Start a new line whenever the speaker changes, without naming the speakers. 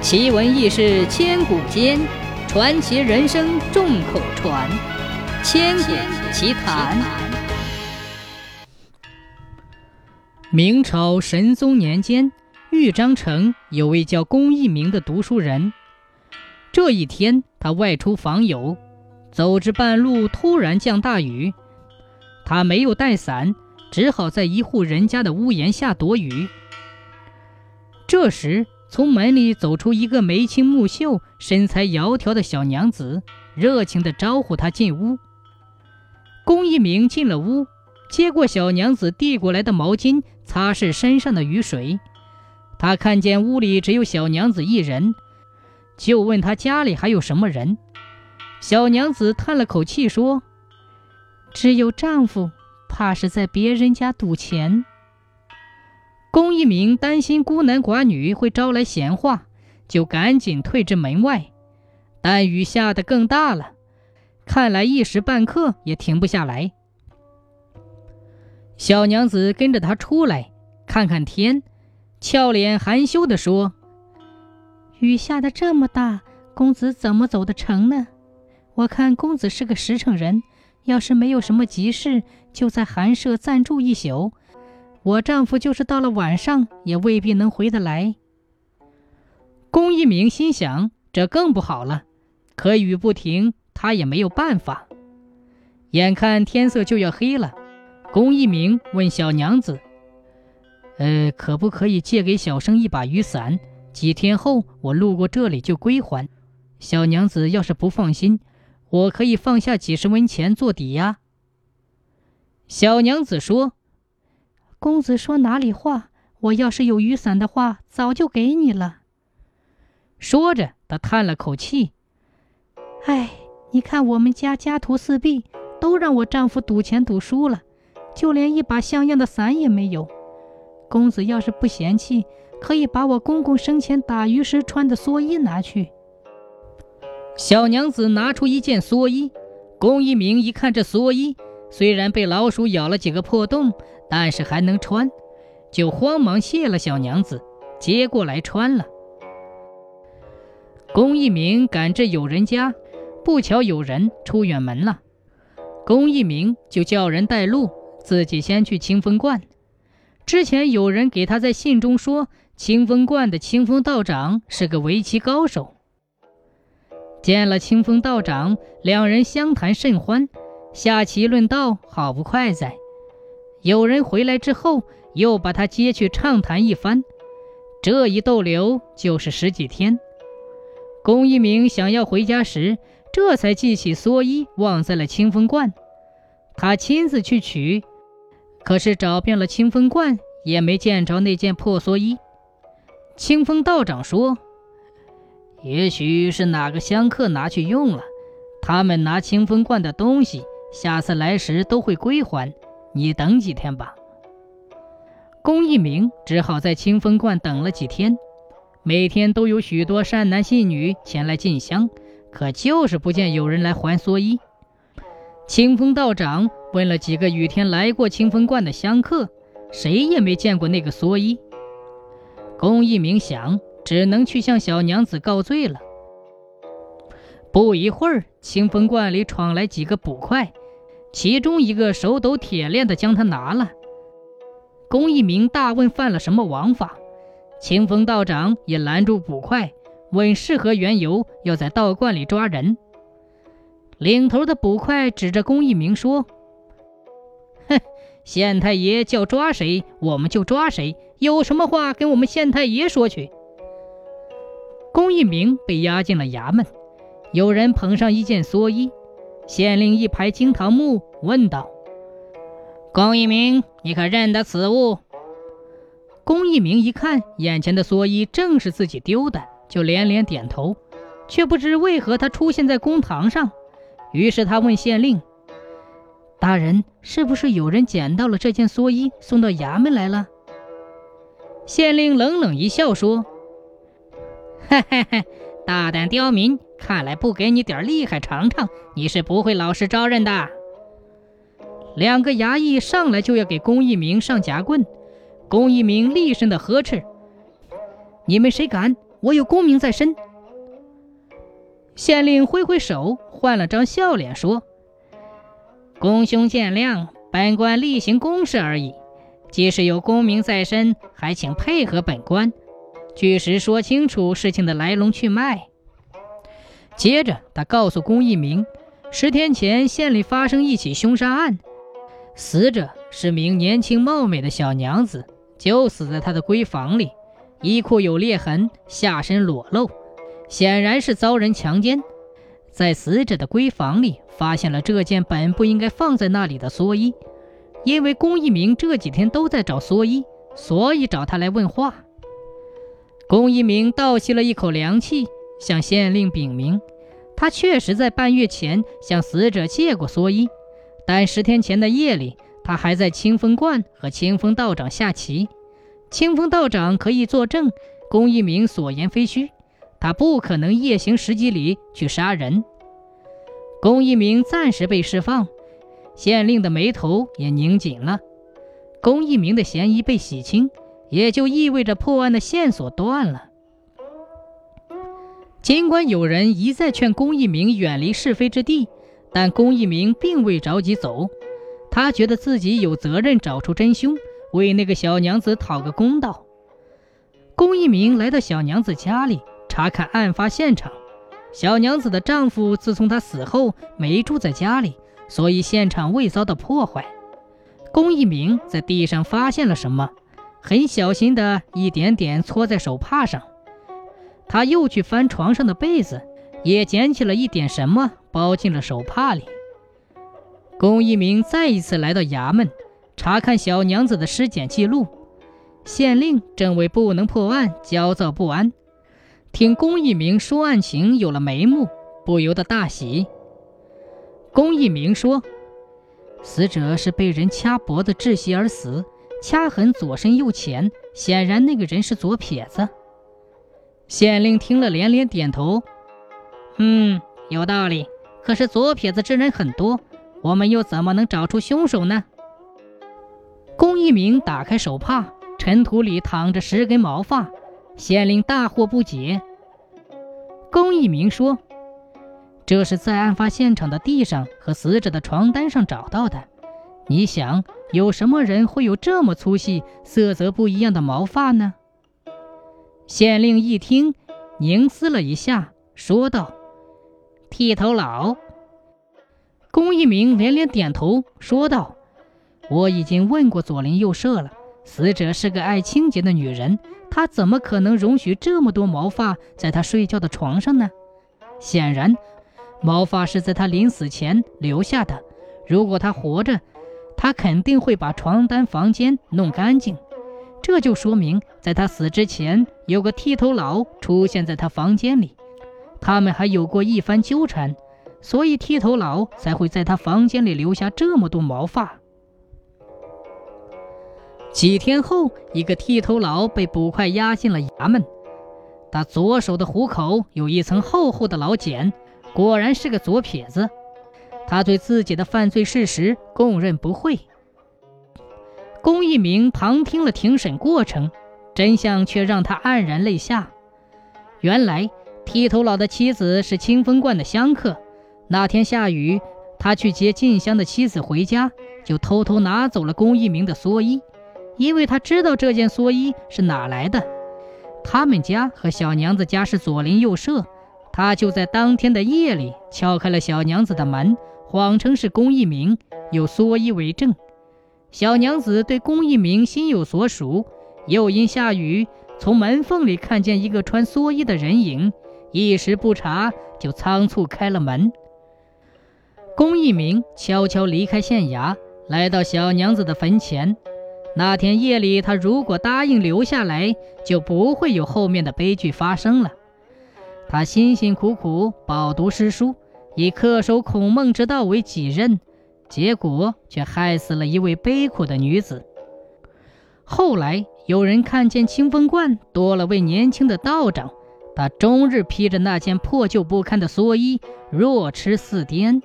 奇闻异事千古间，传奇人生众口传。千古奇谈。明朝神宗年间，豫章城有位叫龚一鸣的读书人。这一天，他外出访友，走至半路，突然降大雨，他没有带伞，只好在一户人家的屋檐下躲雨。这时，从门里走出一个眉清目秀、身材窈窕的小娘子，热情地招呼他进屋。龚一鸣进了屋，接过小娘子递过来的毛巾，擦拭身上的雨水。他看见屋里只有小娘子一人，就问他家里还有什么人。小娘子叹了口气说：“只有丈夫，怕是在别人家赌钱。”龚一鸣担心孤男寡女会招来闲话，就赶紧退至门外。但雨下得更大了，看来一时半刻也停不下来。小娘子跟着他出来，看看天，俏脸含羞地说：“雨下得这么大，公子怎么走得成呢？我看公子是个实诚人，要是没有什么急事，就在寒舍暂住一宿。”我丈夫就是到了晚上，也未必能回得来。龚一鸣心想，这更不好了。可雨不停，他也没有办法。眼看天色就要黑了，龚一鸣问小娘子：“呃，可不可以借给小生一把雨伞？几天后我路过这里就归还。小娘子要是不放心，我可以放下几十文钱做抵押。”小娘子说。公子说哪里话？我要是有雨伞的话，早就给你了。说着，他叹了口气：“哎，你看我们家家徒四壁，都让我丈夫赌钱赌输了，就连一把像样的伞也没有。公子要是不嫌弃，可以把我公公生前打鱼时穿的蓑衣拿去。”小娘子拿出一件蓑衣，龚一鸣一看这蓑衣，虽然被老鼠咬了几个破洞。但是还能穿，就慌忙谢了小娘子，接过来穿了。龚一鸣赶至友人家，不巧有人出远门了，龚一鸣就叫人带路，自己先去清风观。之前有人给他在信中说，清风观的清风道长是个围棋高手。见了清风道长，两人相谈甚欢，下棋论道，好不快哉。有人回来之后，又把他接去畅谈一番，这一逗留就是十几天。龚一鸣想要回家时，这才记起蓑衣忘在了清风观，他亲自去取，可是找遍了清风观，也没见着那件破蓑衣。清风道长说：“也许是哪个香客拿去用了，他们拿清风观的东西，下次来时都会归还。”你等几天吧。龚一鸣只好在清风观等了几天，每天都有许多善男信女前来进香，可就是不见有人来还蓑衣。清风道长问了几个雨天来过清风观的香客，谁也没见过那个蓑衣。龚一鸣想，只能去向小娘子告罪了。不一会儿，清风观里闯来几个捕快。其中一个手抖铁链的将他拿了。龚一鸣大问犯了什么王法，清风道长也拦住捕快，问是何缘由，要在道观里抓人。领头的捕快指着龚一鸣说：“哼，县太爷叫抓谁，我们就抓谁，有什么话跟我们县太爷说去。”龚一鸣被押进了衙门，有人捧上一件蓑衣。县令一排惊堂木，问道：“龚一鸣，你可认得此物？”龚一鸣一看，眼前的蓑衣正是自己丢的，就连连点头，却不知为何他出现在公堂上。于是他问县令：“大人，是不是有人捡到了这件蓑衣，送到衙门来了？”县令冷冷一笑说：“哈哈哈，大胆刁民！”看来不给你点厉害尝尝，你是不会老实招认的。两个衙役上来就要给龚一鸣上夹棍，龚一鸣厉声的呵斥：“你们谁敢？我有功名在身。县令挥挥手，换了张笑脸，说：“公兄见谅，本官例行公事而已。即使有功名在身，还请配合本官，据实说清楚事情的来龙去脉。”接着，他告诉龚一鸣，十天前县里发生一起凶杀案，死者是名年轻貌美的小娘子，就死在她的闺房里，衣裤有裂痕，下身裸露。显然是遭人强奸，在死者的闺房里发现了这件本不应该放在那里的蓑衣，因为龚一鸣这几天都在找蓑衣，所以找他来问话。龚一鸣倒吸了一口凉气，向县令禀明，他确实在半月前向死者借过蓑衣，但十天前的夜里，他还在清风观和清风道长下棋，清风道长可以作证，龚一鸣所言非虚。他不可能夜行十几里去杀人。龚一鸣暂时被释放，县令的眉头也拧紧了。龚一鸣的嫌疑被洗清，也就意味着破案的线索断了。尽管有人一再劝龚一鸣远离是非之地，但龚一鸣并未着急走。他觉得自己有责任找出真凶，为那个小娘子讨个公道。龚一鸣来到小娘子家里。查看案发现场，小娘子的丈夫自从她死后没住在家里，所以现场未遭到破坏。龚一鸣在地上发现了什么，很小心的一点点搓在手帕上。他又去翻床上的被子，也捡起了一点什么，包进了手帕里。龚一鸣再一次来到衙门，查看小娘子的尸检记录。县令正为不能破案焦躁不安。听龚一鸣说案情有了眉目，不由得大喜。龚一鸣说：“死者是被人掐脖子窒息而死，掐痕左深右浅，显然那个人是左撇子。”县令听了连连点头：“嗯，有道理。可是左撇子之人很多，我们又怎么能找出凶手呢？”龚一鸣打开手帕，尘土里躺着十根毛发。县令大惑不解。龚一鸣说：“这是在案发现场的地上和死者的床单上找到的。你想，有什么人会有这么粗细、色泽不一样的毛发呢？”县令一听，凝思了一下，说道：“剃头佬。”龚一鸣连连点头，说道：“我已经问过左邻右舍了。”死者是个爱清洁的女人，她怎么可能容许这么多毛发在她睡觉的床上呢？显然，毛发是在她临死前留下的。如果她活着，他肯定会把床单、房间弄干净。这就说明，在他死之前，有个剃头佬出现在他房间里，他们还有过一番纠缠，所以剃头佬才会在他房间里留下这么多毛发。几天后，一个剃头佬被捕快押进了衙门。他左手的虎口有一层厚厚的老茧，果然是个左撇子。他对自己的犯罪事实供认不讳。龚一鸣旁听了庭审过程，真相却让他黯然泪下。原来，剃头佬的妻子是清风观的香客。那天下雨，他去接进香的妻子回家，就偷偷拿走了龚一鸣的蓑衣。因为他知道这件蓑衣是哪来的，他们家和小娘子家是左邻右舍，他就在当天的夜里敲开了小娘子的门，谎称是龚一鸣，有蓑衣为证。小娘子对龚一鸣心有所属，又因下雨，从门缝里看见一个穿蓑衣的人影，一时不察，就仓促开了门。龚一鸣悄悄离开县衙，来到小娘子的坟前。那天夜里，他如果答应留下来，就不会有后面的悲剧发生了。他辛辛苦苦饱读诗书，以恪守孔孟之道为己任，结果却害死了一位悲苦的女子。后来有人看见清风观多了位年轻的道长，他终日披着那件破旧不堪的蓑衣，弱痴似癫。